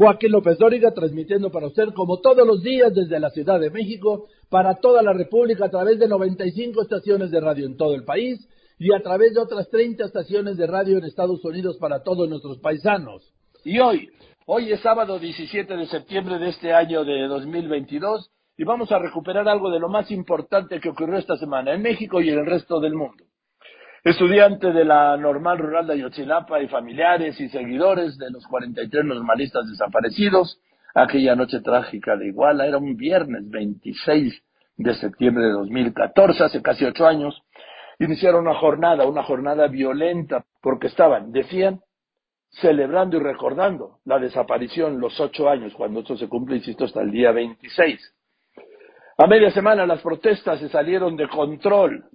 Joaquín López Dóriga, transmitiendo para usted como todos los días desde la Ciudad de México, para toda la República, a través de 95 estaciones de radio en todo el país y a través de otras 30 estaciones de radio en Estados Unidos para todos nuestros paisanos. Y hoy, hoy es sábado 17 de septiembre de este año de 2022 y vamos a recuperar algo de lo más importante que ocurrió esta semana en México y en el resto del mundo. Estudiante de la normal rural de Ayotzinapa y familiares y seguidores de los 43 normalistas desaparecidos, aquella noche trágica de Iguala, era un viernes 26 de septiembre de 2014, hace casi ocho años, iniciaron una jornada, una jornada violenta, porque estaban, decían, celebrando y recordando la desaparición, los ocho años, cuando esto se cumple, insisto, hasta el día 26. A media semana las protestas se salieron de control,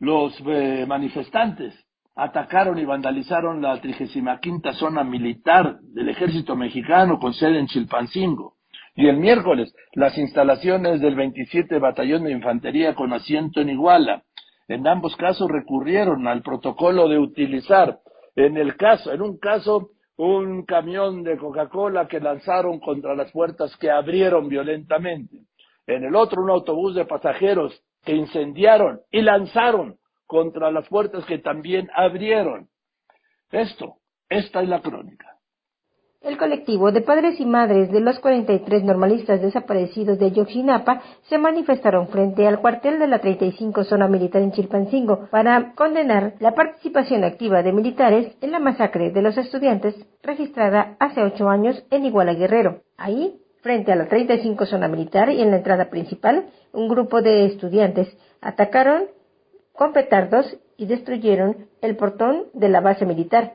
los eh, manifestantes atacaron y vandalizaron la 35 zona militar del ejército mexicano con sede en Chilpancingo. Y el miércoles, las instalaciones del 27 Batallón de Infantería con asiento en Iguala. En ambos casos recurrieron al protocolo de utilizar, en el caso, en un caso, un camión de Coca-Cola que lanzaron contra las puertas que abrieron violentamente. En el otro, un autobús de pasajeros que incendiaron y lanzaron contra las puertas que también abrieron. Esto, esta es la crónica. El colectivo de padres y madres de los 43 normalistas desaparecidos de Yoxinapa se manifestaron frente al cuartel de la 35 Zona Militar en Chilpancingo para condenar la participación activa de militares en la masacre de los estudiantes registrada hace ocho años en Iguala Guerrero. Ahí Frente a la 35 zona militar y en la entrada principal, un grupo de estudiantes atacaron con petardos y destruyeron el portón de la base militar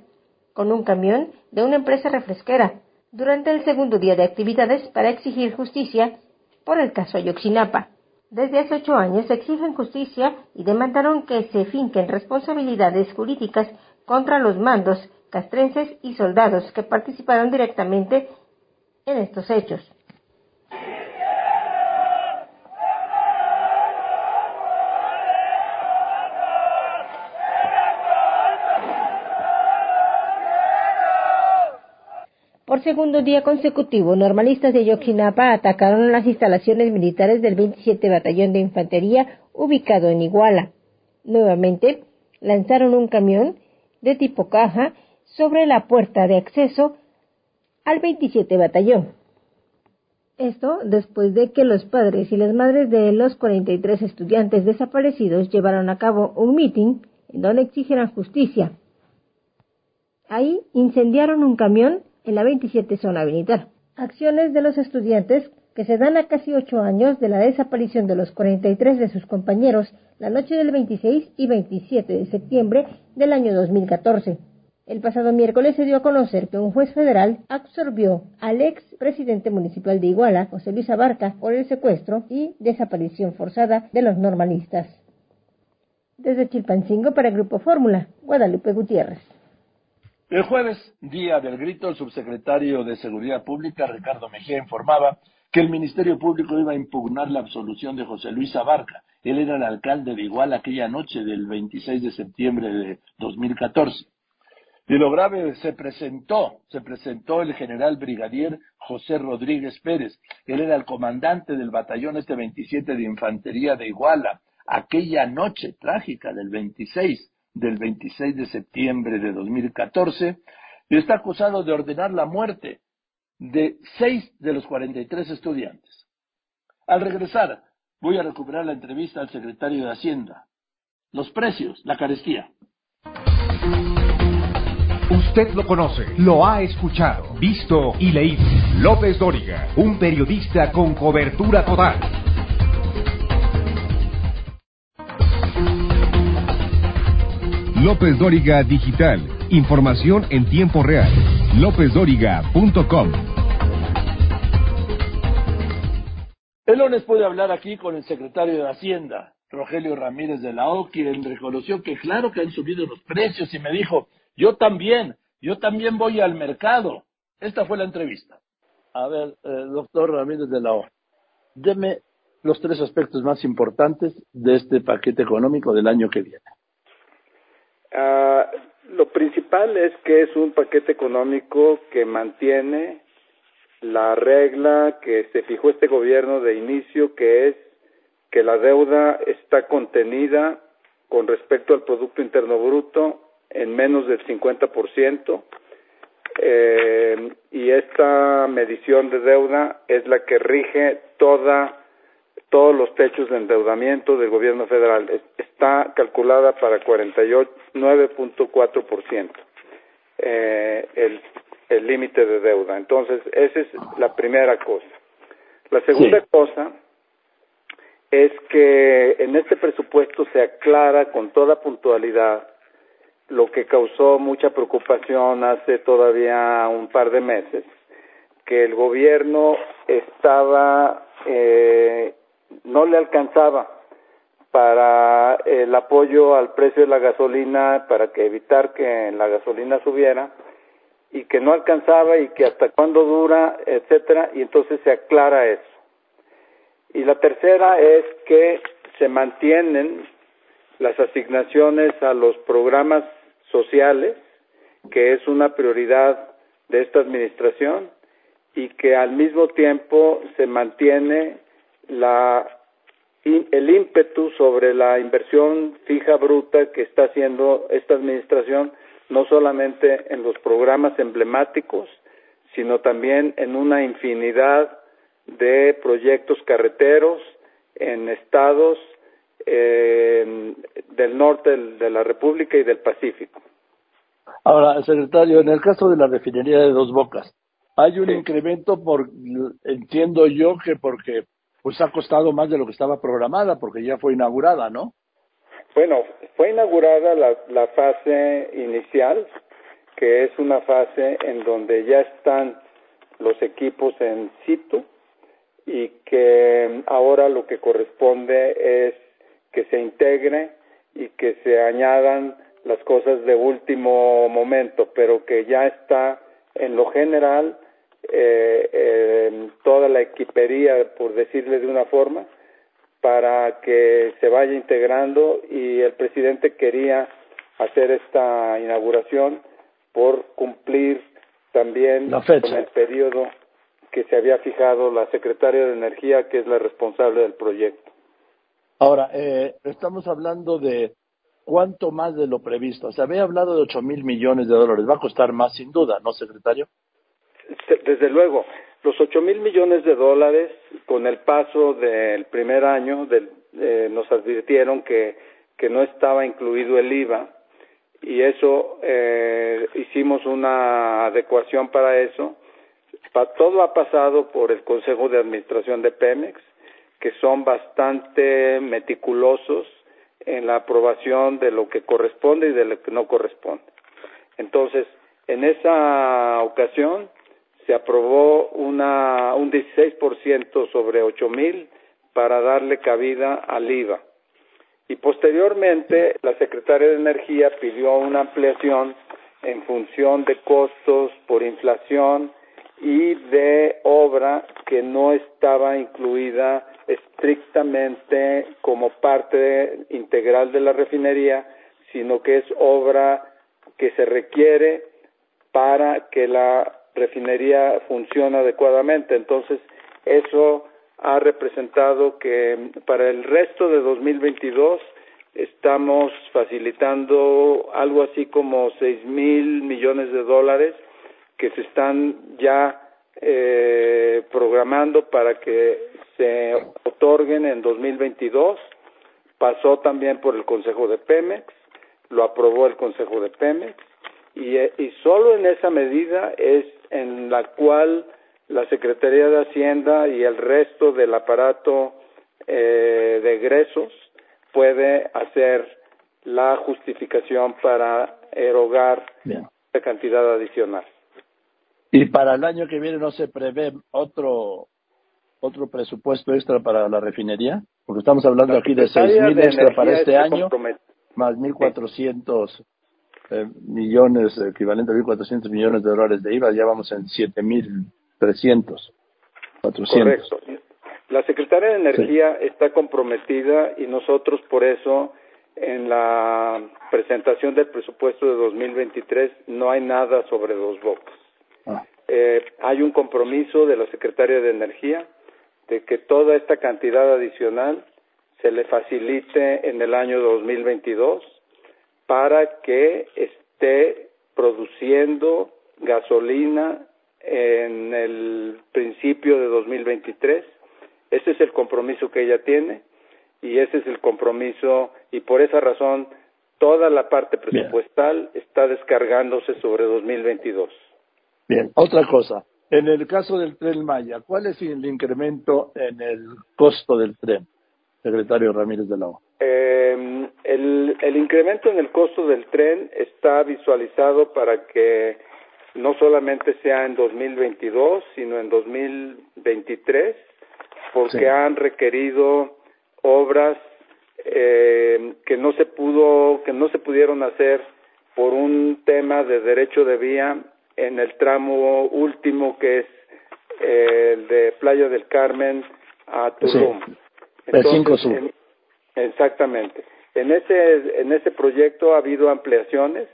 con un camión de una empresa refresquera durante el segundo día de actividades para exigir justicia por el caso Ayotzinapa. Desde hace ocho años exigen justicia y demandaron que se finquen responsabilidades jurídicas contra los mandos castrenses y soldados que participaron directamente en estos hechos. Por segundo día consecutivo, normalistas de Yokinapa atacaron las instalaciones militares del 27 Batallón de Infantería ubicado en Iguala. Nuevamente, lanzaron un camión de tipo caja sobre la puerta de acceso al 27 Batallón. Esto después de que los padres y las madres de los 43 estudiantes desaparecidos llevaron a cabo un mitin en donde exigieran justicia. Ahí incendiaron un camión en la 27 zona militar. Acciones de los estudiantes que se dan a casi ocho años de la desaparición de los 43 de sus compañeros la noche del 26 y 27 de septiembre del año 2014. El pasado miércoles se dio a conocer que un juez federal absorbió al ex presidente municipal de Iguala, José Luis Abarca, por el secuestro y desaparición forzada de los normalistas. Desde Chilpancingo para el Grupo Fórmula, Guadalupe Gutiérrez. El jueves, día del grito, el subsecretario de Seguridad Pública, Ricardo Mejía, informaba que el Ministerio Público iba a impugnar la absolución de José Luis Abarca. Él era el alcalde de Iguala aquella noche del 26 de septiembre de 2014. Y lo grave se presentó, se presentó el general brigadier José Rodríguez Pérez. Él era el comandante del batallón este 27 de infantería de Iguala. Aquella noche trágica del 26 del 26 de septiembre de 2014 y está acusado de ordenar la muerte de seis de los 43 estudiantes. Al regresar, voy a recuperar la entrevista al secretario de Hacienda. Los precios, la carestía. Usted lo conoce, lo ha escuchado, visto y leído. López Dóriga, un periodista con cobertura total. López Dóriga Digital. Información en tiempo real. LópezDóriga.com. El lunes pude hablar aquí con el secretario de Hacienda, Rogelio Ramírez de la O, quien reconoció que claro que han subido los precios y me dijo, yo también, yo también voy al mercado. Esta fue la entrevista. A ver, eh, doctor Ramírez de la O, deme los tres aspectos más importantes de este paquete económico del año que viene. Ah, lo principal es que es un paquete económico que mantiene la regla que se fijó este gobierno de inicio, que es que la deuda está contenida con respecto al Producto Interno Bruto en menos del 50%, eh, y esta medición de deuda es la que rige toda todos los techos de endeudamiento del gobierno federal. Está calculada para 49.4% eh, el el límite de deuda. Entonces, esa es la primera cosa. La segunda cosa es que en este presupuesto se aclara con toda puntualidad lo que causó mucha preocupación hace todavía un par de meses, que el gobierno estaba, eh, no le alcanzaba para el apoyo al precio de la gasolina, para que evitar que la gasolina subiera, y que no alcanzaba y que hasta cuándo dura, etcétera, y entonces se aclara eso. Y la tercera es que se mantienen las asignaciones a los programas sociales, que es una prioridad de esta administración, y que al mismo tiempo se mantiene la, el ímpetu sobre la inversión fija bruta que está haciendo esta administración, no solamente en los programas emblemáticos, sino también en una infinidad de proyectos carreteros en estados del norte de la República y del Pacífico. Ahora, secretario, en el caso de la refinería de Dos Bocas, hay un incremento por, entiendo yo que porque pues ha costado más de lo que estaba programada, porque ya fue inaugurada, ¿no? Bueno, fue inaugurada la, la fase inicial, que es una fase en donde ya están los equipos en situ y que ahora lo que corresponde es que se integre y que se añadan las cosas de último momento, pero que ya está en lo general eh, toda la equipería, por decirle de una forma, para que se vaya integrando y el presidente quería hacer esta inauguración por cumplir también con el periodo que se había fijado la secretaria de Energía, que es la responsable del proyecto. Ahora, eh, estamos hablando de cuánto más de lo previsto. Se había hablado de ocho mil millones de dólares. Va a costar más, sin duda, ¿no, secretario? Desde luego. Los ocho mil millones de dólares, con el paso del primer año, eh, nos advirtieron que, que no estaba incluido el IVA y eso eh, hicimos una adecuación para eso todo ha pasado por el Consejo de Administración de Pemex, que son bastante meticulosos en la aprobación de lo que corresponde y de lo que no corresponde. Entonces, en esa ocasión se aprobó una, un 16% sobre ocho mil para darle cabida al IVA. Y posteriormente, la Secretaria de Energía pidió una ampliación en función de costos por inflación y de obra que no estaba incluida estrictamente como parte integral de la refinería, sino que es obra que se requiere para que la refinería funcione adecuadamente. Entonces, eso ha representado que para el resto de 2022 estamos facilitando algo así como seis mil millones de dólares que se están ya eh, programando para que se otorguen en 2022. Pasó también por el Consejo de Pemex, lo aprobó el Consejo de Pemex y, eh, y solo en esa medida es en la cual la Secretaría de Hacienda y el resto del aparato eh, de egresos puede hacer la justificación para erogar la cantidad adicional. Y para el año que viene no se prevé otro otro presupuesto extra para la refinería. Porque estamos hablando aquí de 6.000 extra para este año, más 1.400 eh, millones, equivalente a 1.400 millones de dólares de IVA, ya vamos en 7.300, 400. Correcto. La Secretaría de Energía está comprometida y nosotros por eso en la presentación del presupuesto de 2023 no hay nada sobre dos bocas. Eh, hay un compromiso de la Secretaría de Energía de que toda esta cantidad adicional se le facilite en el año 2022 para que esté produciendo gasolina en el principio de 2023. Ese es el compromiso que ella tiene y ese es el compromiso y por esa razón toda la parte presupuestal está descargándose sobre 2022. Bien, otra cosa. En el caso del tren Maya, ¿cuál es el incremento en el costo del tren, secretario Ramírez de la O? Eh, el, el incremento en el costo del tren está visualizado para que no solamente sea en 2022, sino en 2023, porque han requerido obras eh, que no se pudo, que no se pudieron hacer por un tema de derecho de vía en el tramo último que es eh, el de Playa del Carmen a Tulum. exactamente. En ese, en ese proyecto ha habido ampliaciones,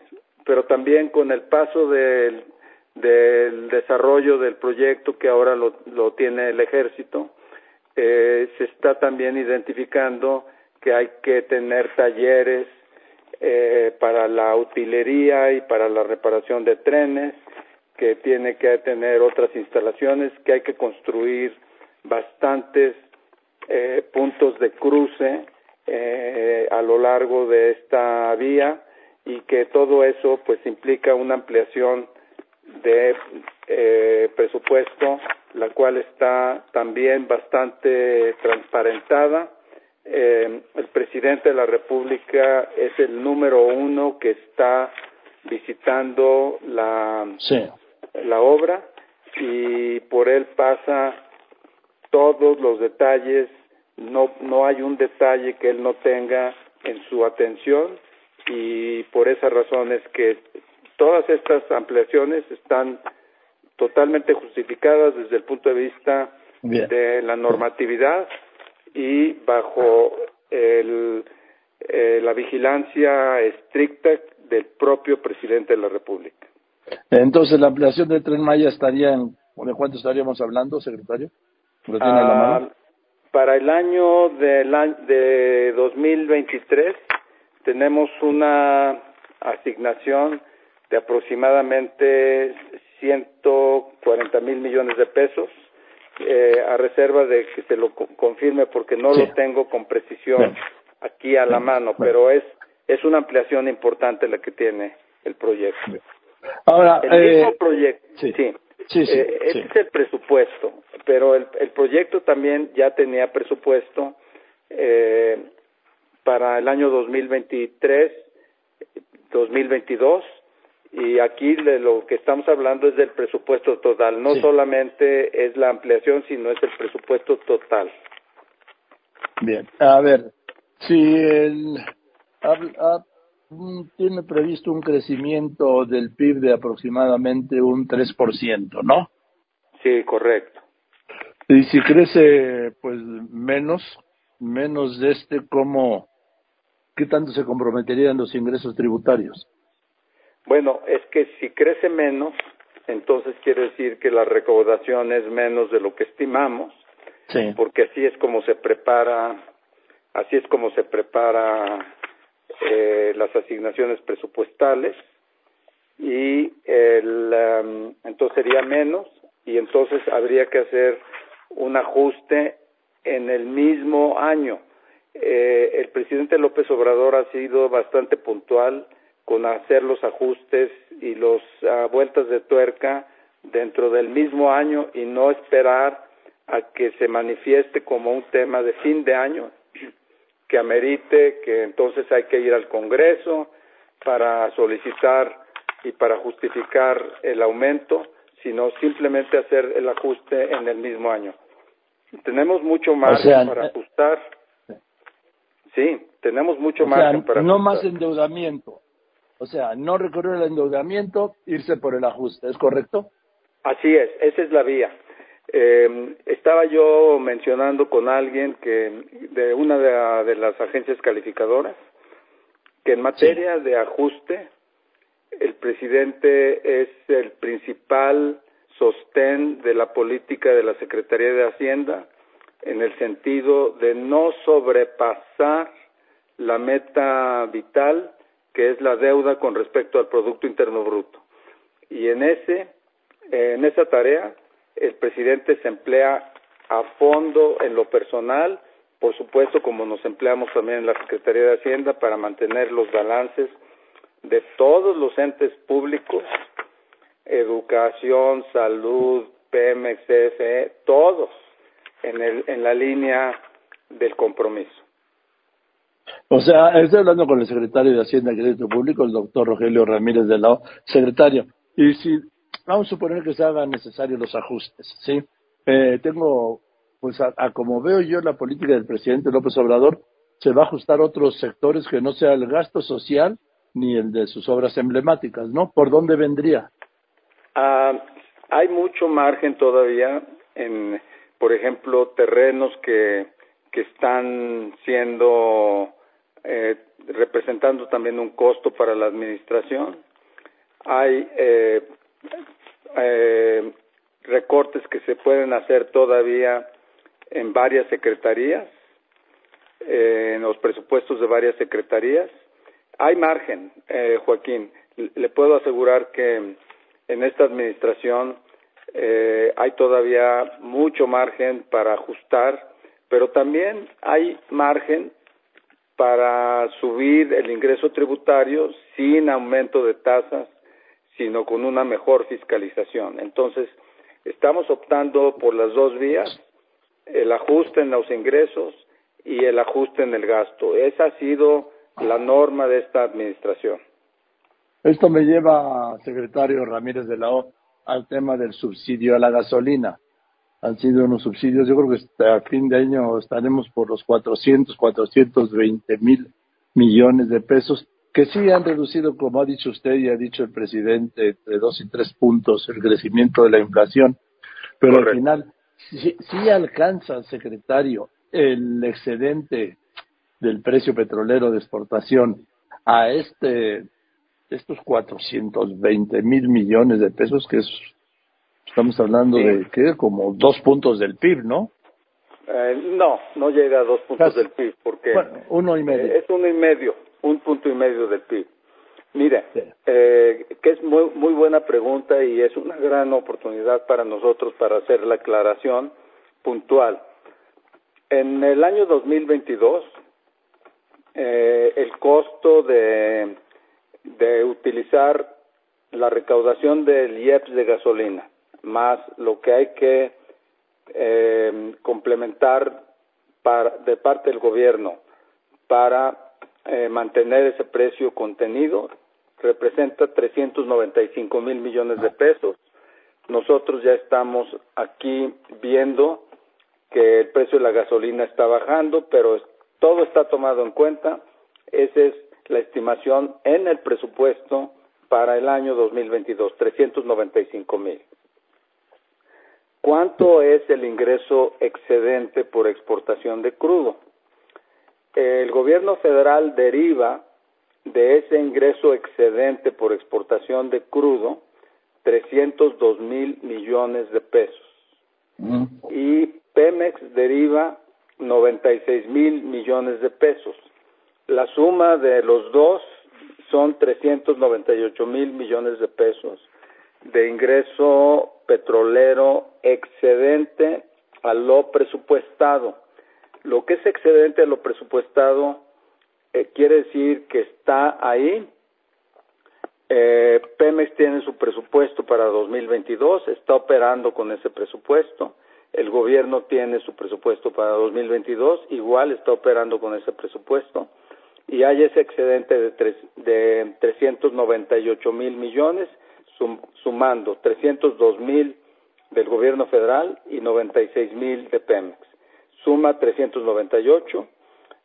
pero también con el paso del, del desarrollo del proyecto que ahora lo, lo tiene el ejército, eh, se está también identificando que hay que tener talleres eh, para la utilería y para la reparación de trenes, que tiene que tener otras instalaciones, que hay que construir bastantes eh, puntos de cruce eh, a lo largo de esta vía y que todo eso pues implica una ampliación de eh, presupuesto, la cual está también bastante transparentada. Eh, el presidente de la República es el número uno que está visitando la, la obra y por él pasa todos los detalles, no, no hay un detalle que él no tenga en su atención y por esa razón es que todas estas ampliaciones están totalmente justificadas desde el punto de vista de la normatividad y bajo el, eh, la vigilancia estricta del propio presidente de la República. Entonces, la ampliación del Tren Maya estaría en, ¿de cuánto estaríamos hablando, secretario? Ah, para el año de, de 2023 tenemos una asignación de aproximadamente 140 mil millones de pesos, eh, a reserva de que se lo confirme porque no lo tengo con precisión aquí a la mano, pero es, es una ampliación importante la que tiene el proyecto. Ahora, el mismo eh, proyecto, sí, sí, eh, este es el presupuesto, pero el, el proyecto también ya tenía presupuesto eh, para el año 2023, 2022 y aquí de lo que estamos hablando es del presupuesto total, no solamente es la ampliación, sino es el presupuesto total. Bien, a ver, si el, tiene previsto un crecimiento del PIB de aproximadamente un 3%, ¿no? Sí, correcto. Y si crece pues menos, menos de este, ¿cómo, qué tanto se comprometerían los ingresos tributarios? Bueno, es que si crece menos, entonces quiere decir que la recaudación es menos de lo que estimamos, sí. porque así es como se prepara, así es como se prepara eh, las asignaciones presupuestales y el, um, entonces sería menos y entonces habría que hacer un ajuste en el mismo año. Eh, el presidente López Obrador ha sido bastante puntual con hacer los ajustes y las uh, vueltas de tuerca dentro del mismo año y no esperar a que se manifieste como un tema de fin de año que amerite que entonces hay que ir al Congreso para solicitar y para justificar el aumento, sino simplemente hacer el ajuste en el mismo año. Tenemos mucho más para ajustar Sí, tenemos mucho margen para... No más endeudamiento. O sea, no recurrir al endeudamiento, irse por el ajuste, ¿es correcto? Así es, esa es la vía. Eh, estaba yo mencionando con alguien que de una de, las agencias calificadoras que en materia de ajuste el presidente es el principal sostén de la política de la Secretaría de Hacienda en el sentido de no sobrepasar la meta vital que es la deuda con respecto al producto interno bruto. Y en ese en esa tarea el presidente se emplea a fondo en lo personal, por supuesto como nos empleamos también en la Secretaría de Hacienda para mantener los balances de todos los entes públicos, educación, salud, Pemex, CFE, todos en, el, en la línea del compromiso. O sea, estoy hablando con el secretario de Hacienda y Crédito Público, el doctor Rogelio Ramírez de la Secretario, y si vamos a suponer que se hagan necesarios los ajustes, ¿sí? Eh, tengo, pues a, como veo yo la política del presidente López Obrador, se va a ajustar otros sectores que no sea el gasto social ni el de sus obras emblemáticas, ¿no? ¿Por dónde vendría? Ah, hay mucho margen todavía en, por ejemplo, terrenos que, que están siendo, eh, representando también un costo para la administración. Hay eh, eh, recortes que se pueden hacer todavía en varias secretarías, eh, en los presupuestos de varias secretarías. Hay margen, eh, Joaquín. Le puedo asegurar que en esta administración eh, hay todavía mucho margen para ajustar, pero también hay margen para subir el ingreso tributario sin aumento de tasas sino con una mejor fiscalización. Entonces, estamos optando por las dos vías, el ajuste en los ingresos y el ajuste en el gasto. Esa ha sido la norma de esta administración. Esto me lleva, secretario Ramírez de la O, al tema del subsidio a la gasolina. Han sido unos subsidios, yo creo que hasta fin de año estaremos por los 400, 420 mil millones de pesos que sí han reducido, como ha dicho usted y ha dicho el presidente, entre dos y tres puntos el crecimiento de la inflación, pero al final sí, sí alcanza, secretario, el excedente del precio petrolero de exportación a este estos 420 mil millones de pesos, que es, estamos hablando de que como dos puntos del PIB, ¿no? Eh, no, no llega a dos puntos del PIB, porque uno y medio. es uno y medio un punto y medio del PIB. Mire, eh, que es muy, muy buena pregunta y es una gran oportunidad para nosotros para hacer la aclaración puntual. En el año 2022, eh, el costo de, de utilizar la recaudación del IEPS de gasolina, más lo que hay que eh, complementar para, de parte del gobierno para eh, mantener ese precio contenido representa 395 mil millones de pesos. Nosotros ya estamos aquí viendo que el precio de la gasolina está bajando, pero todo está tomado en cuenta. Esa es la estimación en el presupuesto para el año 2022, 395 mil. ¿Cuánto es el ingreso excedente por exportación de crudo? El gobierno federal deriva de ese ingreso excedente por exportación de crudo 302 mil millones de pesos. Y Pemex deriva 96 mil millones de pesos. La suma de los dos son 398 mil millones de pesos de ingreso petrolero excedente a lo presupuestado. Lo que es excedente a lo presupuestado eh, quiere decir que está ahí. Eh, Pemex tiene su presupuesto para 2022, está operando con ese presupuesto. El gobierno tiene su presupuesto para 2022, igual está operando con ese presupuesto. Y hay ese excedente de, tres, de 398 mil millones, sumando 302 mil del gobierno federal y 96 mil de Pemex suma 398,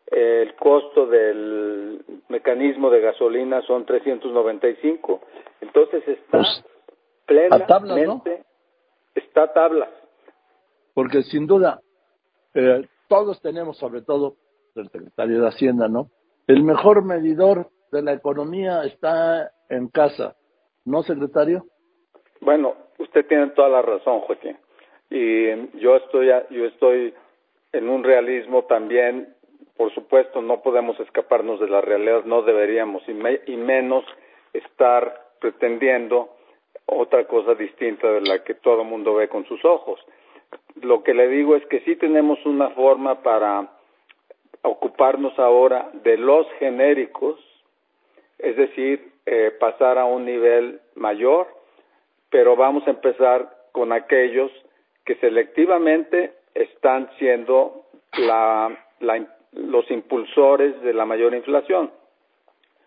el costo del mecanismo de gasolina son 395. Entonces está pues, plenamente, está a tablas. Porque sin duda, eh, todos tenemos, sobre todo el secretario de Hacienda, ¿no? El mejor medidor de la economía está en casa, ¿no, secretario? Bueno, usted tiene toda la razón, Joaquín. Y yo estoy, yo estoy en un realismo también, por supuesto, no podemos escaparnos de la realidad, no deberíamos, y, y menos estar pretendiendo otra cosa distinta de la que todo el mundo ve con sus ojos. Lo que le digo es que sí tenemos una forma para ocuparnos ahora de los genéricos, es decir, eh, pasar a un nivel mayor, pero vamos a empezar con aquellos que selectivamente están siendo los impulsores de la mayor inflación,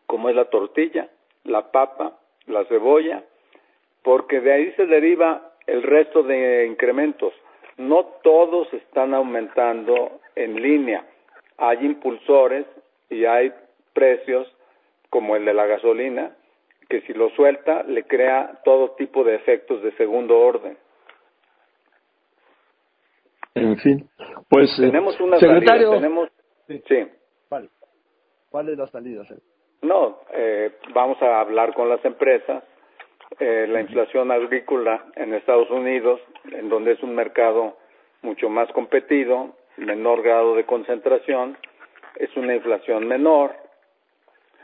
como es la tortilla, la papa, la cebolla, porque de ahí se deriva el resto de incrementos. No todos están aumentando en línea. Hay impulsores y hay precios como el de la gasolina, que si lo suelta le crea todo tipo de efectos de segundo orden. En fin, pues eh, tenemos una secretario, tenemos sí. ¿Cuál? es la salida? No, eh, vamos a hablar con las empresas. Eh, la inflación agrícola en Estados Unidos, en donde es un mercado mucho más competido, menor grado de concentración, es una inflación menor,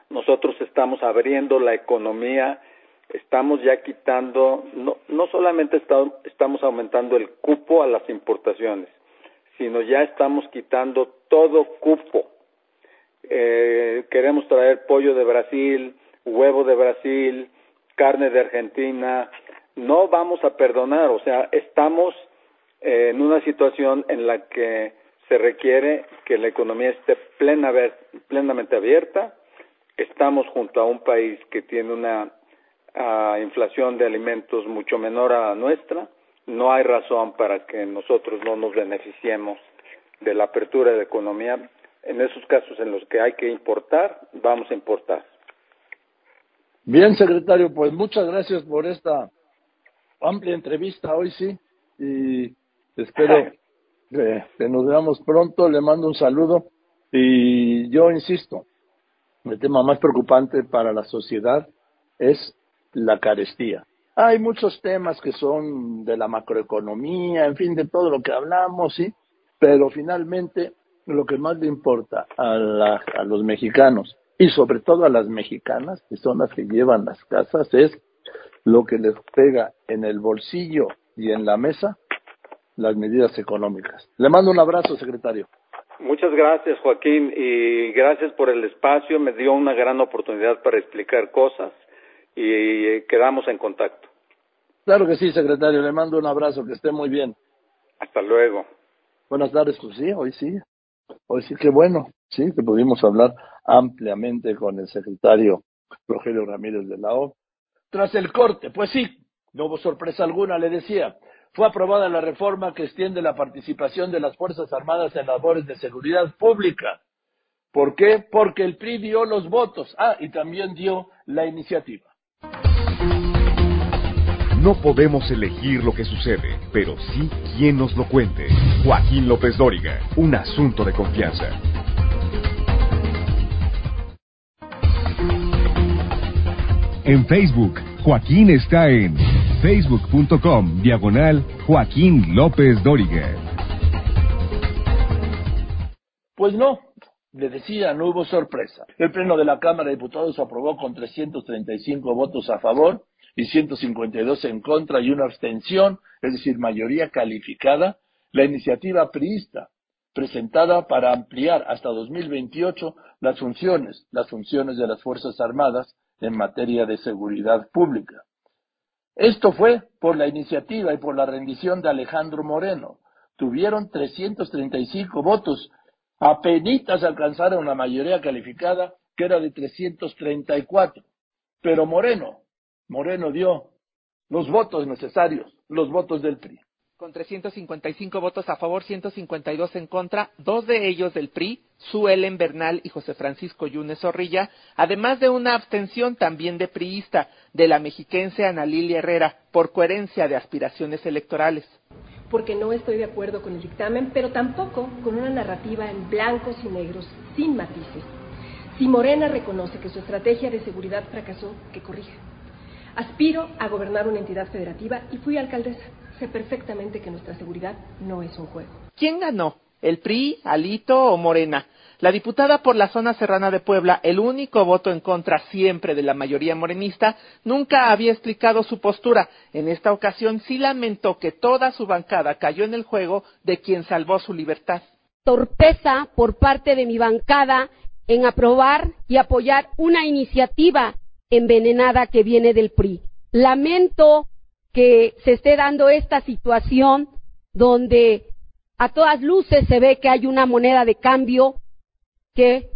nosotros estamos abriendo la economía, estamos ya quitando, no, no solamente estamos aumentando el cupo a las importaciones, sino ya estamos quitando todo cupo. Eh, queremos traer pollo de Brasil, huevo de Brasil, carne de Argentina, no vamos a perdonar, o sea, estamos eh, en una situación en la que se requiere que la economía esté plena, plenamente abierta, estamos junto a un país que tiene una uh, inflación de alimentos mucho menor a la nuestra, no hay razón para que nosotros no nos beneficiemos de la apertura de la economía. En esos casos en los que hay que importar, vamos a importar. Bien, secretario, pues muchas gracias por esta amplia entrevista hoy, sí, y espero que, que nos veamos pronto. Le mando un saludo y yo insisto, el tema más preocupante para la sociedad es la carestía. Hay muchos temas que son de la macroeconomía, en fin, de todo lo que hablamos, sí, pero finalmente lo que más le importa a, a los mexicanos y sobre todo a las mexicanas, que son las que llevan las casas, es lo que les pega en el bolsillo y en la mesa las medidas económicas. Le mando un abrazo, secretario. Muchas gracias, Joaquín, y gracias por el espacio. Me dio una gran oportunidad para explicar cosas y quedamos en contacto. Claro que sí, secretario. Le mando un abrazo, que esté muy bien. Hasta luego. Buenas tardes, pues sí, hoy sí. Hoy sí, qué bueno, sí, que pudimos hablar ampliamente con el secretario Rogelio Ramírez de la O. Tras el corte, pues sí, no hubo sorpresa alguna, le decía fue aprobada la reforma que extiende la participación de las Fuerzas Armadas en labores de seguridad pública. ¿Por qué? Porque el PRI dio los votos. Ah, y también dio la iniciativa. No podemos elegir lo que sucede, pero sí quien nos lo cuente. Joaquín López Dóriga, un asunto de confianza. En Facebook, Joaquín está en facebook.com diagonal Joaquín López Dóriga. Pues no, le decía, no hubo sorpresa. El Pleno de la Cámara de Diputados aprobó con 335 votos a favor y 152 en contra y una abstención, es decir, mayoría calificada, la iniciativa priista presentada para ampliar hasta 2028 las funciones, las funciones de las Fuerzas Armadas en materia de seguridad pública. Esto fue por la iniciativa y por la rendición de Alejandro Moreno. Tuvieron 335 votos. Apenitas alcanzaron la mayoría calificada, que era de 334. Pero Moreno, Moreno dio los votos necesarios, los votos del PRI. Con 355 votos a favor, 152 en contra, dos de ellos del PRI, Suelen Bernal y José Francisco Yunes Zorrilla, además de una abstención también de priista, de la mexiquense Ana Lilia Herrera, por coherencia de aspiraciones electorales. Porque no estoy de acuerdo con el dictamen, pero tampoco con una narrativa en blancos y negros, sin matices. Si Morena reconoce que su estrategia de seguridad fracasó, que corrija. Aspiro a gobernar una entidad federativa y fui alcaldesa. Sé perfectamente que nuestra seguridad no es un juego. ¿Quién ganó? ¿El PRI, Alito o Morena? La diputada por la zona serrana de Puebla, el único voto en contra siempre de la mayoría morenista, nunca había explicado su postura. En esta ocasión sí lamentó que toda su bancada cayó en el juego de quien salvó su libertad. Torpeza por parte de mi bancada en aprobar y apoyar una iniciativa envenenada que viene del PRI. Lamento que se esté dando esta situación donde a todas luces se ve que hay una moneda de cambio que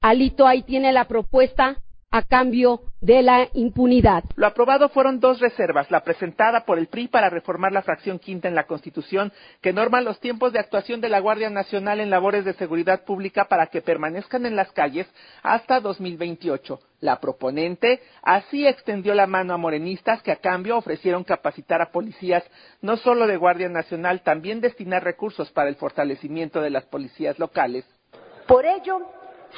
Alito ahí tiene la propuesta a cambio de la impunidad. Lo aprobado fueron dos reservas, la presentada por el PRI para reformar la fracción quinta en la Constitución, que norma los tiempos de actuación de la Guardia Nacional en labores de seguridad pública para que permanezcan en las calles hasta 2028. La proponente así extendió la mano a morenistas que a cambio ofrecieron capacitar a policías no solo de Guardia Nacional, también destinar recursos para el fortalecimiento de las policías locales. Por ello,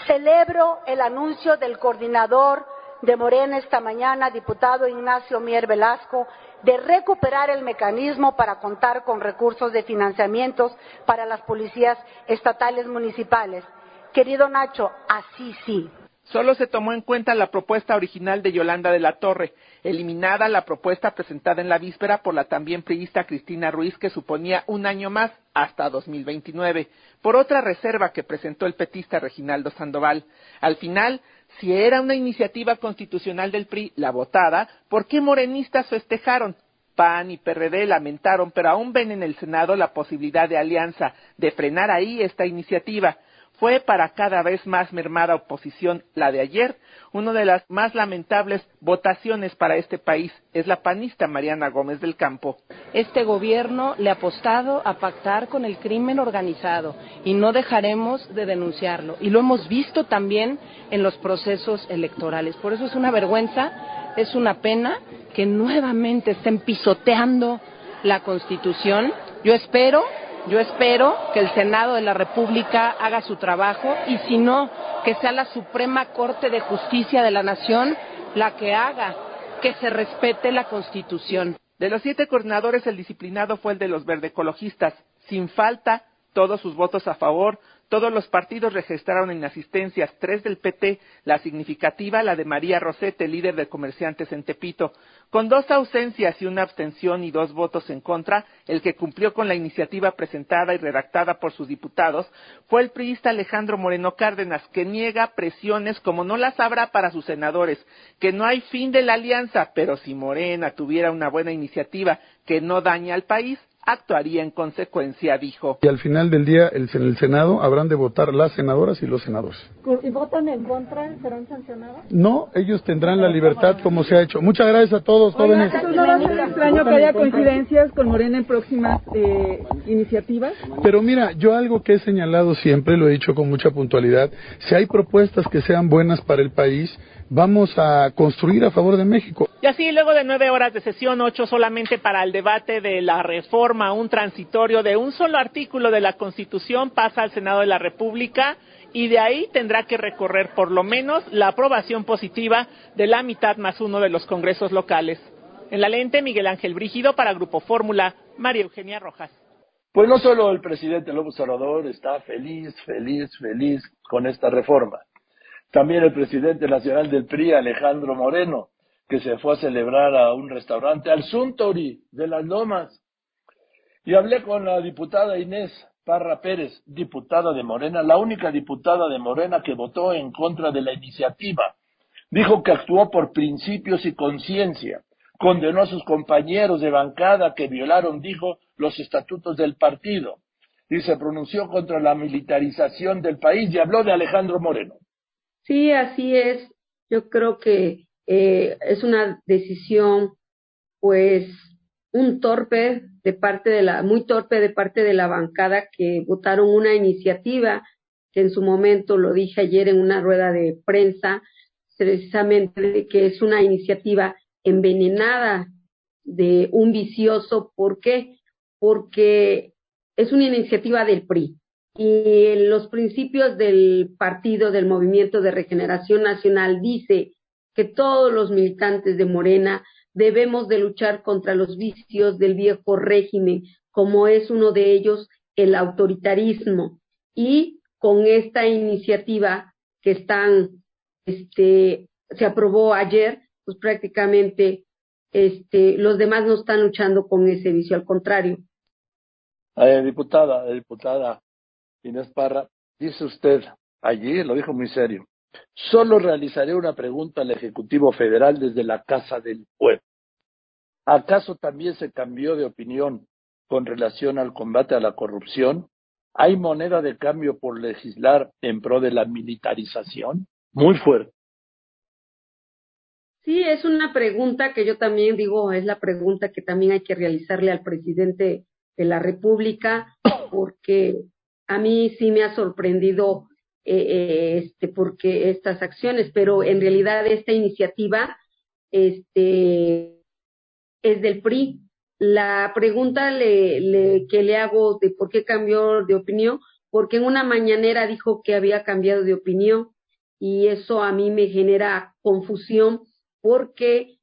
Celebro el anuncio del coordinador de Morena esta mañana, diputado Ignacio Mier Velasco, de recuperar el mecanismo para contar con recursos de financiamientos para las policías estatales municipales. Querido Nacho, así sí. Solo se tomó en cuenta la propuesta original de Yolanda de la Torre, eliminada la propuesta presentada en la víspera por la también priista Cristina Ruiz, que suponía un año más hasta 2029, por otra reserva que presentó el petista Reginaldo Sandoval. Al final, si era una iniciativa constitucional del PRI la votada, ¿por qué morenistas festejaron? PAN y PRD lamentaron, pero aún ven en el Senado la posibilidad de alianza, de frenar ahí esta iniciativa fue para cada vez más mermada oposición la de ayer. Una de las más lamentables votaciones para este país es la panista Mariana Gómez del Campo. Este gobierno le ha apostado a pactar con el crimen organizado y no dejaremos de denunciarlo. Y lo hemos visto también en los procesos electorales. Por eso es una vergüenza, es una pena que nuevamente estén pisoteando la Constitución. Yo espero yo espero que el Senado de la República haga su trabajo y si no, que sea la Suprema Corte de Justicia de la Nación la que haga que se respete la Constitución. De los siete coordinadores, el disciplinado fue el de los verdecologistas. Sin falta, todos sus votos a favor, todos los partidos registraron inasistencias, tres del PT, la significativa, la de María Rosete, líder de comerciantes en Tepito. Con dos ausencias y una abstención y dos votos en contra, el que cumplió con la iniciativa presentada y redactada por sus diputados fue el priista Alejandro Moreno Cárdenas, que niega presiones como no las habrá para sus senadores, que no hay fin de la alianza, pero si Morena tuviera una buena iniciativa que no daña al país, actuaría en consecuencia, dijo. Y al final del día, el, en el Senado habrán de votar las senadoras y los senadores. ¿Y votan en contra? ¿Serán sancionados? No, ellos tendrán la libertad como se ha hecho. Muchas gracias a todos, jóvenes. ¿No extraño que haya coincidencias con Morena en próximas eh, iniciativas? Pero mira, yo algo que he señalado siempre, lo he dicho con mucha puntualidad, si hay propuestas que sean buenas para el país, vamos a construir a favor de México. Y así, luego de nueve horas de sesión, ocho solamente para el debate de la reforma, un transitorio de un solo artículo de la Constitución pasa al Senado de la República y de ahí tendrá que recorrer por lo menos la aprobación positiva de la mitad más uno de los congresos locales. En la lente, Miguel Ángel Brígido para Grupo Fórmula, María Eugenia Rojas. Pues no solo el presidente López Obrador está feliz, feliz, feliz con esta reforma. También el presidente nacional del PRI, Alejandro Moreno, que se fue a celebrar a un restaurante al Suntory de las Lomas. Y hablé con la diputada Inés Parra Pérez, diputada de Morena, la única diputada de Morena que votó en contra de la iniciativa. Dijo que actuó por principios y conciencia. Condenó a sus compañeros de bancada que violaron, dijo, los estatutos del partido. Y se pronunció contra la militarización del país y habló de Alejandro Moreno. Sí, así es. Yo creo que eh, es una decisión, pues, un torpe de parte de la, muy torpe de parte de la bancada que votaron una iniciativa que en su momento lo dije ayer en una rueda de prensa, precisamente que es una iniciativa envenenada de un vicioso. ¿Por qué? Porque es una iniciativa del PRI y los principios del partido del Movimiento de Regeneración Nacional dice que todos los militantes de Morena debemos de luchar contra los vicios del viejo régimen, como es uno de ellos el autoritarismo. Y con esta iniciativa que están, este, se aprobó ayer, pues prácticamente este, los demás no están luchando con ese vicio, al contrario. Eh, diputada, diputada Inés Parra, dice usted allí, lo dijo muy serio, solo realizaré una pregunta al Ejecutivo Federal desde la Casa del Pueblo. ¿Acaso también se cambió de opinión con relación al combate a la corrupción? ¿Hay moneda de cambio por legislar en pro de la militarización? Muy fuerte. Sí, es una pregunta que yo también digo, es la pregunta que también hay que realizarle al presidente de la República, porque a mí sí me ha sorprendido eh, eh, este, porque estas acciones, pero en realidad esta iniciativa este, es del PRI. La pregunta le, que le hago de por qué cambió de opinión, porque en una mañanera dijo que había cambiado de opinión y eso a mí me genera confusión porque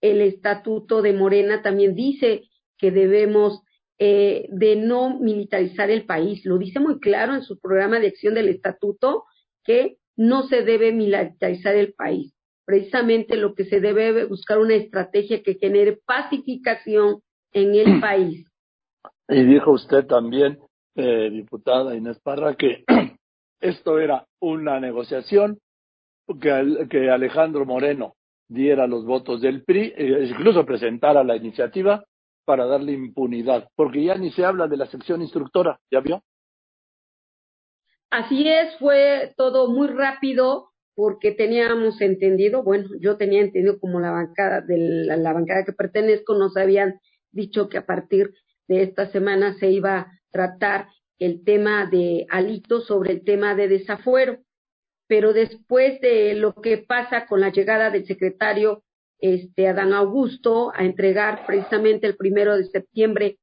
el estatuto de Morena también dice que debemos eh, de no militarizar el país. Lo dice muy claro en su programa de acción del estatuto que no se debe militarizar el país. Precisamente lo que se debe buscar una estrategia que genere pacificación en el país. Y dijo usted también, eh, diputada Inés Parra, que esto era una negociación que, que Alejandro Moreno diera los votos del PRI, e incluso presentara la iniciativa para darle impunidad, porque ya ni se habla de la sección instructora, ¿ya vio? Así es, fue todo muy rápido porque teníamos entendido, bueno, yo tenía entendido como la bancada de la, bancada que pertenezco nos habían dicho que a partir de esta semana se iba a tratar el tema de Alito sobre el tema de desafuero, pero después de lo que pasa con la llegada del secretario este, Adán Augusto a entregar precisamente el primero de septiembre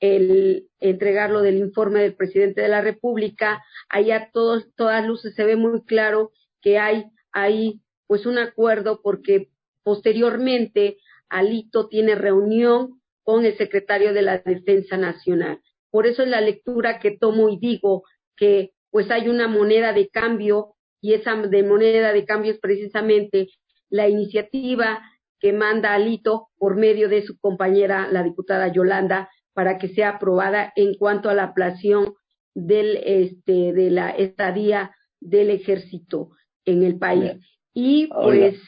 el entregarlo del informe del presidente de la República, allá todos, todas luces se ve muy claro que hay ahí pues un acuerdo porque posteriormente Alito tiene reunión con el secretario de la Defensa Nacional. Por eso es la lectura que tomo y digo que pues hay una moneda de cambio y esa de moneda de cambio es precisamente la iniciativa que manda Alito por medio de su compañera, la diputada Yolanda, para que sea aprobada en cuanto a la aplación del, este, de la estadía del ejército en el país. Y pues,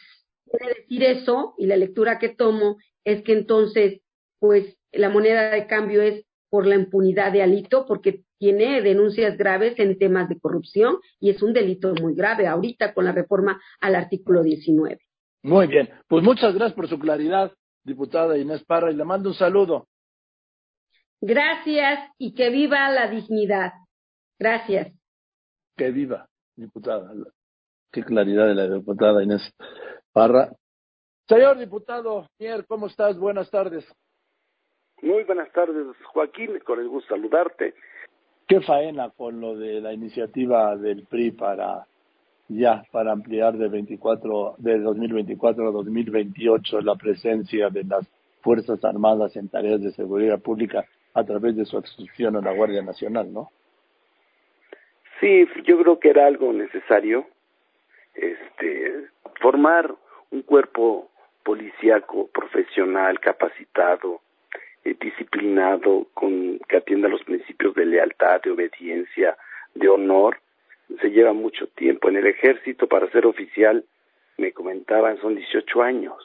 quiere decir eso, y la lectura que tomo es que entonces, pues, la moneda de cambio es por la impunidad de Alito, porque tiene denuncias graves en temas de corrupción y es un delito muy grave ahorita con la reforma al artículo 19. Muy bien, pues muchas gracias por su claridad, diputada Inés Parra, y le mando un saludo. Gracias y que viva la dignidad. Gracias. Que viva, diputada. Qué claridad de la diputada Inés Parra. Señor diputado Mier, ¿cómo estás? Buenas tardes. Muy buenas tardes, Joaquín, con el gusto saludarte. ¿Qué faena con lo de la iniciativa del PRI para ya para ampliar de 24 de 2024 a 2028 la presencia de las Fuerzas Armadas en tareas de seguridad pública a través de su adscripción a la Guardia Nacional, ¿no? Sí, yo creo que era algo necesario este formar un cuerpo policíaco profesional capacitado eh, disciplinado con que atienda los principios de lealtad de obediencia de honor lleva mucho tiempo. En el ejército, para ser oficial, me comentaban, son 18 años.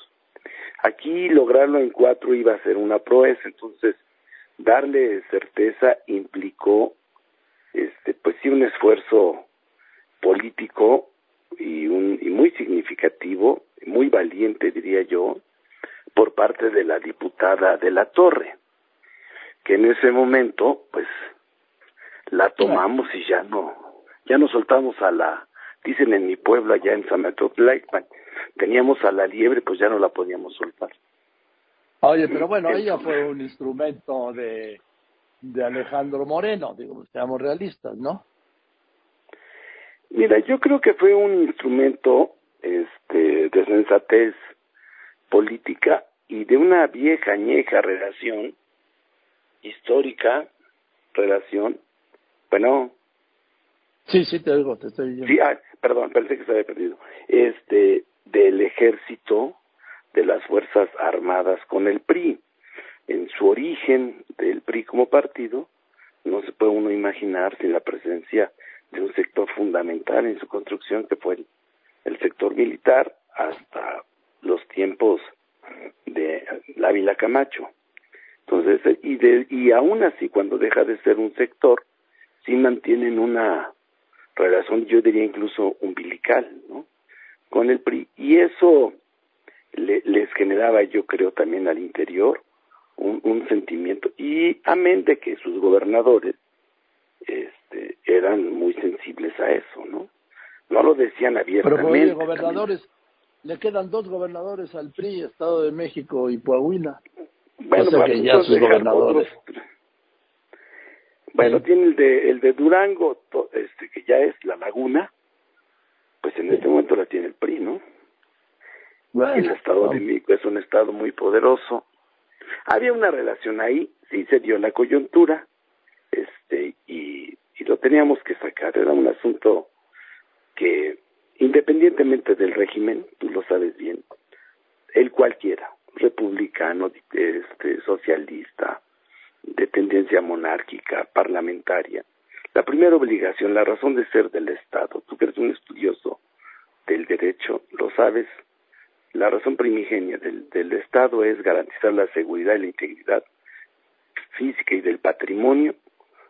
Aquí lograrlo en cuatro iba a ser una proeza, entonces darle certeza implicó, este, pues sí, un esfuerzo político y, un, y muy significativo, muy valiente, diría yo, por parte de la diputada de la Torre. que en ese momento, pues, la tomamos y ya no, ya nos soltamos a la, dicen en mi pueblo allá en San Mateo teníamos a la liebre, pues ya no la podíamos soltar. Oye, pero bueno, ella fue un instrumento de, de Alejandro Moreno, digo, seamos realistas, ¿no? Mira, yo creo que fue un instrumento este, de sensatez política y de una vieja añeja relación histórica, relación, bueno. Sí, sí, te oigo, te estoy diciendo. Sí, ah, perdón, parece que se había perdido. Este, del ejército, de las Fuerzas Armadas con el PRI. En su origen del PRI como partido, no se puede uno imaginar sin la presencia de un sector fundamental en su construcción, que fue el, sector militar, hasta los tiempos de la Vila Camacho. Entonces, y, de, y aún así, cuando deja de ser un sector, sí mantienen una relación, yo diría incluso umbilical, ¿no? Con el PRI. Y eso les generaba, yo creo, también al interior un, un sentimiento. Y amén de que sus gobernadores este, eran muy sensibles a eso, ¿no? No lo decían abiertamente. Pero, oye, gobernadores, le quedan dos gobernadores al PRI, Estado de México y Coahuila. Bueno, ya sus gobernadores. Bueno, tiene el de, el de Durango, este, que ya es la laguna, pues en este momento la tiene el PRI, ¿no? el Estado de México es un Estado muy poderoso. Había una relación ahí, sí se dio la coyuntura, este, y, y lo teníamos que sacar. Era un asunto que, independientemente del régimen, tú lo sabes bien, el cualquiera, republicano, este, socialista, de tendencia monárquica, parlamentaria, la primera obligación, la razón de ser del Estado, tú que eres un estudioso del derecho, lo sabes, la razón primigenia del, del Estado es garantizar la seguridad y la integridad física y del patrimonio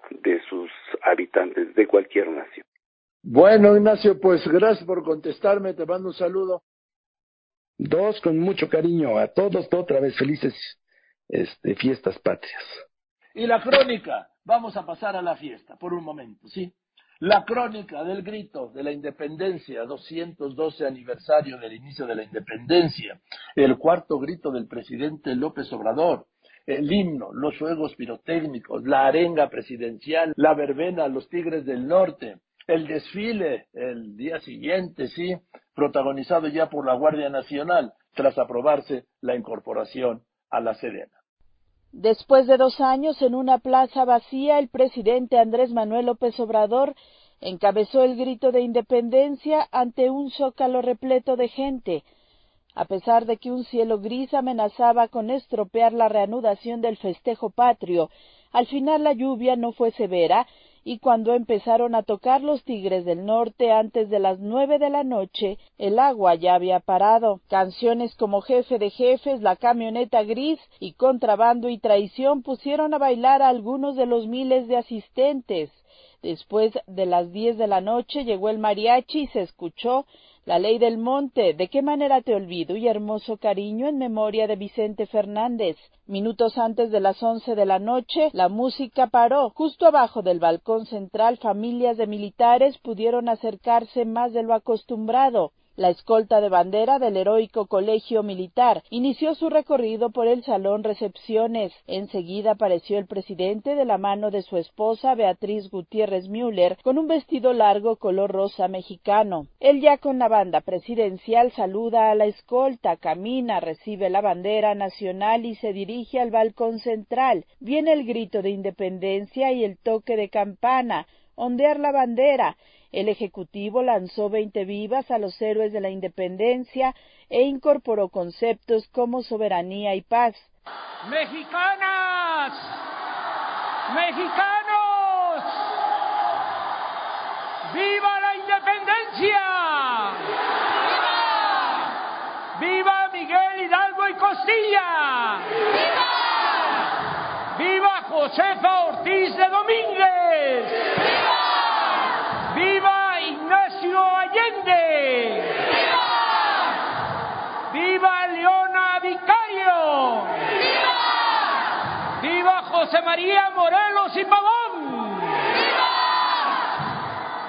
de sus habitantes de cualquier nación. Bueno, Ignacio, pues gracias por contestarme, te mando un saludo. Dos, con mucho cariño a todos, otra vez felices este, fiestas patrias. Y la crónica, vamos a pasar a la fiesta por un momento, ¿sí? La crónica del grito de la independencia, 212 aniversario del inicio de la independencia, el cuarto grito del presidente López Obrador, el himno, los juegos pirotécnicos, la arenga presidencial, la verbena, los Tigres del Norte, el desfile el día siguiente, sí, protagonizado ya por la Guardia Nacional, tras aprobarse la incorporación a la Sedena. Después de dos años en una plaza vacía, el presidente Andrés Manuel López Obrador encabezó el grito de independencia ante un zócalo repleto de gente. A pesar de que un cielo gris amenazaba con estropear la reanudación del festejo patrio, al final la lluvia no fue severa y cuando empezaron a tocar los Tigres del Norte antes de las nueve de la noche, el agua ya había parado. Canciones como Jefe de Jefes, La Camioneta Gris y Contrabando y Traición pusieron a bailar a algunos de los miles de asistentes. Después de las diez de la noche llegó el mariachi y se escuchó la ley del monte, de qué manera te olvido y hermoso cariño en memoria de Vicente Fernández. Minutos antes de las once de la noche, la música paró. Justo abajo del balcón central, familias de militares pudieron acercarse más de lo acostumbrado. La escolta de bandera del heroico colegio militar inició su recorrido por el salón recepciones. Enseguida apareció el presidente de la mano de su esposa Beatriz Gutiérrez Müller con un vestido largo color rosa mexicano. Él ya con la banda presidencial saluda a la escolta, camina, recibe la bandera nacional y se dirige al balcón central. Viene el grito de independencia y el toque de campana, ondear la bandera el Ejecutivo lanzó 20 vivas a los héroes de la independencia e incorporó conceptos como soberanía y paz. Mexicanas, mexicanos, viva la independencia. ¡Viva! ¡Viva Miguel Hidalgo y Costilla! ¡Viva! ¡Viva Josefa Ortiz de Domínguez! ¡Viva! ¡Viva Ignacio Allende! ¡Viva! ¡Viva Leona Vicario! ¡Viva! ¡Viva José María Morelos y Pavón. ¡Viva!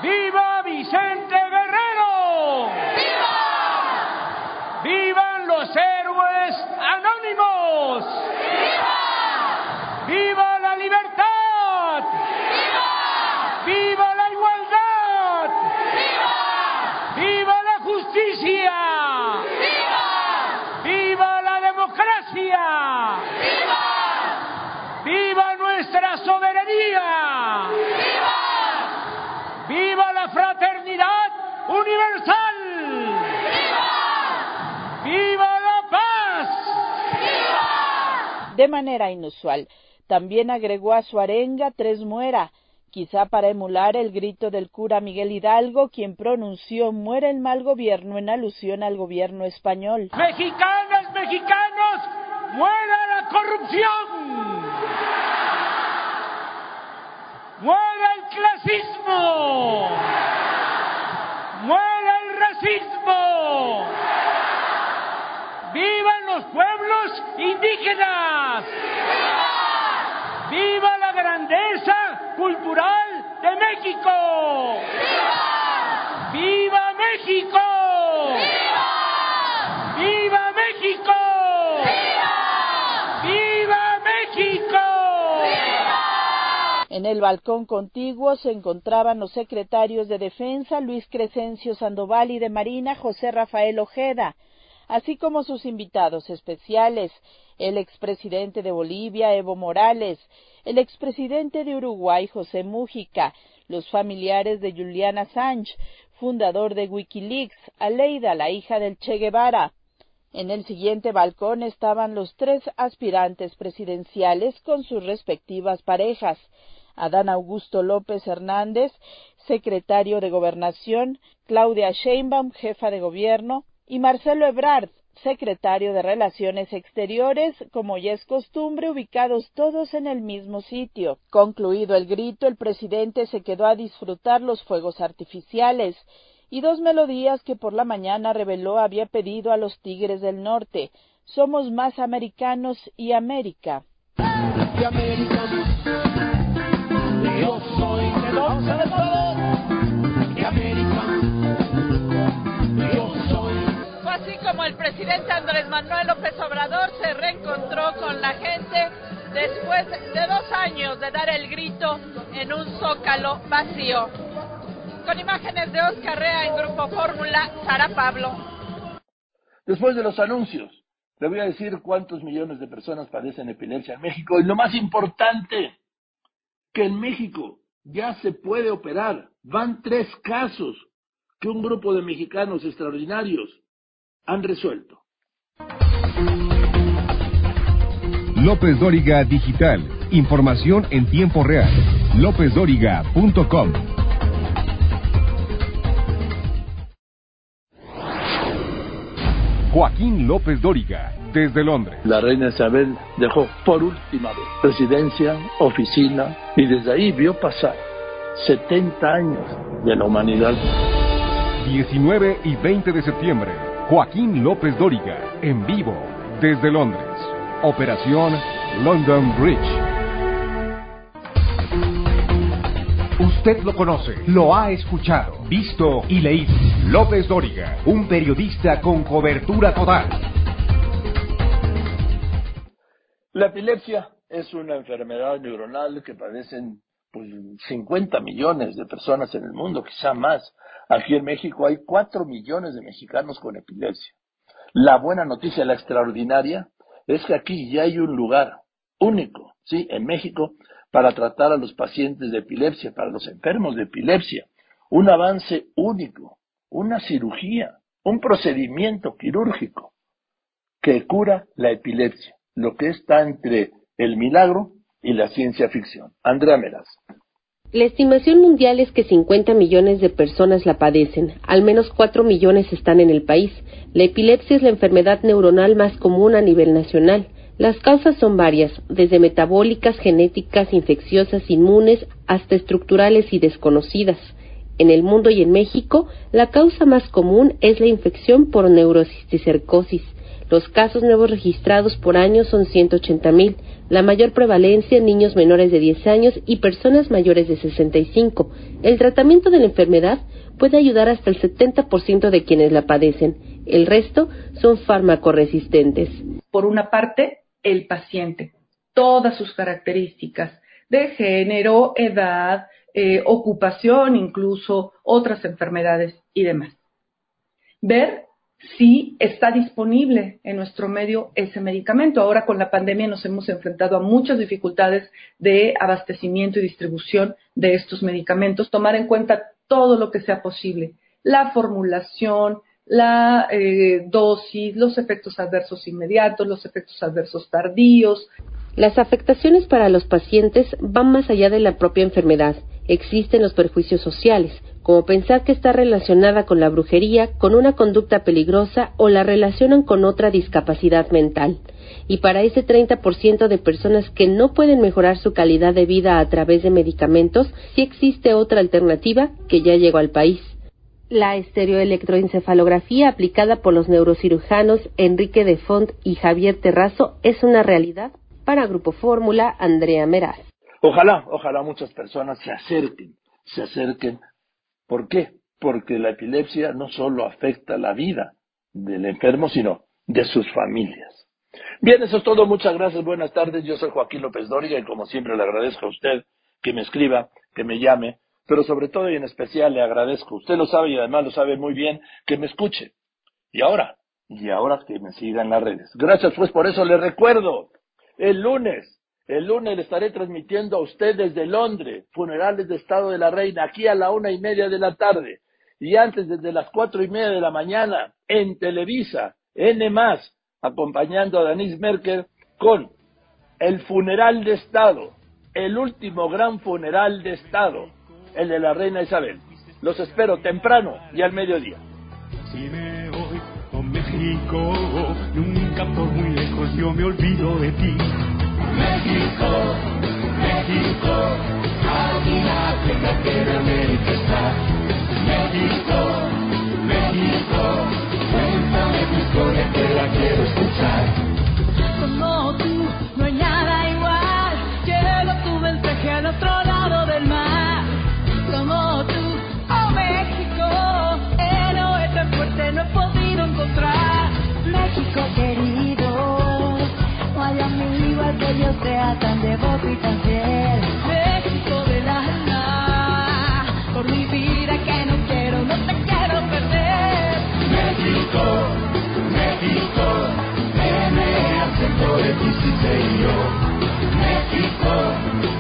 ¡Viva Vicente Guerrero! ¡Viva! ¡Vivan los héroes anónimos! ¡Viva! ¡Viva la libertad! ¡Viva! ¡Viva la igualdad! ¡Viva! ¡Viva la justicia! ¡Viva! ¡Viva la democracia! ¡Viva! ¡Viva nuestra soberanía! ¡Viva! ¡Viva la fraternidad universal! ¡Viva! ¡Viva la paz! De manera inusual, también agregó a su arenga tres muera, quizá para emular el grito del cura Miguel Hidalgo, quien pronunció muera el mal gobierno en alusión al gobierno español. Mexicanas, mexicanos, muera la corrupción. Muera el clasismo. Muera el racismo. ¡Vivan los pueblos indígenas! ¡Viva! ¡Viva la grandeza cultural de México! ¡Viva! ¡Viva México! ¡Viva! ¡Viva México! En el balcón contiguo se encontraban los secretarios de Defensa Luis Crescencio Sandoval y de Marina José Rafael Ojeda, así como sus invitados especiales, el expresidente de Bolivia, Evo Morales, el expresidente de Uruguay, José Mújica, los familiares de Julian Assange, fundador de Wikileaks, Aleida, la hija del Che Guevara. En el siguiente balcón estaban los tres aspirantes presidenciales con sus respectivas parejas. Adán Augusto López Hernández, secretario de Gobernación, Claudia Sheinbaum, jefa de gobierno, y Marcelo Ebrard, secretario de Relaciones Exteriores, como ya es costumbre, ubicados todos en el mismo sitio. Concluido el grito, el presidente se quedó a disfrutar los fuegos artificiales y dos melodías que por la mañana reveló había pedido a los Tigres del Norte. Somos más americanos y América. Y América. Yo soy el once del poder. Y América. Yo soy. Fue así como el presidente Andrés Manuel López Obrador se reencontró con la gente después de dos años de dar el grito en un zócalo vacío. Con imágenes de Oscar Rea en Grupo Fórmula, Sara Pablo. Después de los anuncios, le voy a decir cuántos millones de personas padecen epilepsia en México y lo más importante, que en México ya se puede operar. Van tres casos que un grupo de mexicanos extraordinarios han resuelto. López Dóriga Digital. Información en tiempo real. LópezDóriga.com. Joaquín López Dóriga, desde Londres. La reina Isabel dejó por última vez residencia, oficina y desde ahí vio pasar 70 años de la humanidad. 19 y 20 de septiembre. Joaquín López Dóriga, en vivo, desde Londres. Operación London Bridge. Usted lo conoce, lo ha escuchado, visto y leído. López Dóriga, un periodista con cobertura total. La epilepsia es una enfermedad neuronal que padecen pues, 50 millones de personas en el mundo, quizá más. Aquí en México hay 4 millones de mexicanos con epilepsia. La buena noticia, la extraordinaria, es que aquí ya hay un lugar único, ¿sí? En México, para tratar a los pacientes de epilepsia, para los enfermos de epilepsia. Un avance único, una cirugía, un procedimiento quirúrgico que cura la epilepsia, lo que está entre el milagro y la ciencia ficción. Andrea Meraz. La estimación mundial es que 50 millones de personas la padecen, al menos 4 millones están en el país. La epilepsia es la enfermedad neuronal más común a nivel nacional. Las causas son varias, desde metabólicas, genéticas, infecciosas, inmunes, hasta estructurales y desconocidas. En el mundo y en México, la causa más común es la infección por neurocisticercosis. Los casos nuevos registrados por año son 180.000, la mayor prevalencia en niños menores de 10 años y personas mayores de 65. El tratamiento de la enfermedad puede ayudar hasta el 70% de quienes la padecen. El resto son fármaco-resistentes. Por una parte, el paciente, todas sus características de género, edad, eh, ocupación, incluso otras enfermedades y demás. Ver si está disponible en nuestro medio ese medicamento. Ahora con la pandemia nos hemos enfrentado a muchas dificultades de abastecimiento y distribución de estos medicamentos. Tomar en cuenta todo lo que sea posible, la formulación, la eh, dosis, los efectos adversos inmediatos, los efectos adversos tardíos. Las afectaciones para los pacientes van más allá de la propia enfermedad. Existen los perjuicios sociales, como pensar que está relacionada con la brujería, con una conducta peligrosa o la relacionan con otra discapacidad mental. Y para ese 30% de personas que no pueden mejorar su calidad de vida a través de medicamentos, sí existe otra alternativa que ya llegó al país. La estereoelectroencefalografía aplicada por los neurocirujanos Enrique de Font y Javier Terrazo es una realidad para Grupo Fórmula Andrea Meraz. Ojalá, ojalá muchas personas se acerquen, se acerquen. ¿Por qué? Porque la epilepsia no solo afecta la vida del enfermo, sino de sus familias. Bien, eso es todo. Muchas gracias. Buenas tardes. Yo soy Joaquín López Dóriga y como siempre le agradezco a usted que me escriba, que me llame pero sobre todo y en especial le agradezco, usted lo sabe y además lo sabe muy bien, que me escuche. Y ahora, y ahora que me siga en las redes. Gracias pues por eso le recuerdo, el lunes, el lunes le estaré transmitiendo a usted desde Londres, funerales de Estado de la Reina, aquí a la una y media de la tarde. Y antes, desde las cuatro y media de la mañana, en Televisa, N acompañando a Denise Merkel con el funeral de Estado, el último gran funeral de Estado el de la reina Isabel. Los espero temprano y al mediodía. Si me voy con México, muy lejos yo me olvido de ti. México, México, aquí la que de América está. México, México, cuéntame tu historia que la quiero escuchar. Como tú, no hay nada igual, llevo tu mensaje al otro que yo sea tan devoto y tan fiel. México del alma, por mi vida que no quiero, no te quiero perder. México, México, me hace por el y yo. México.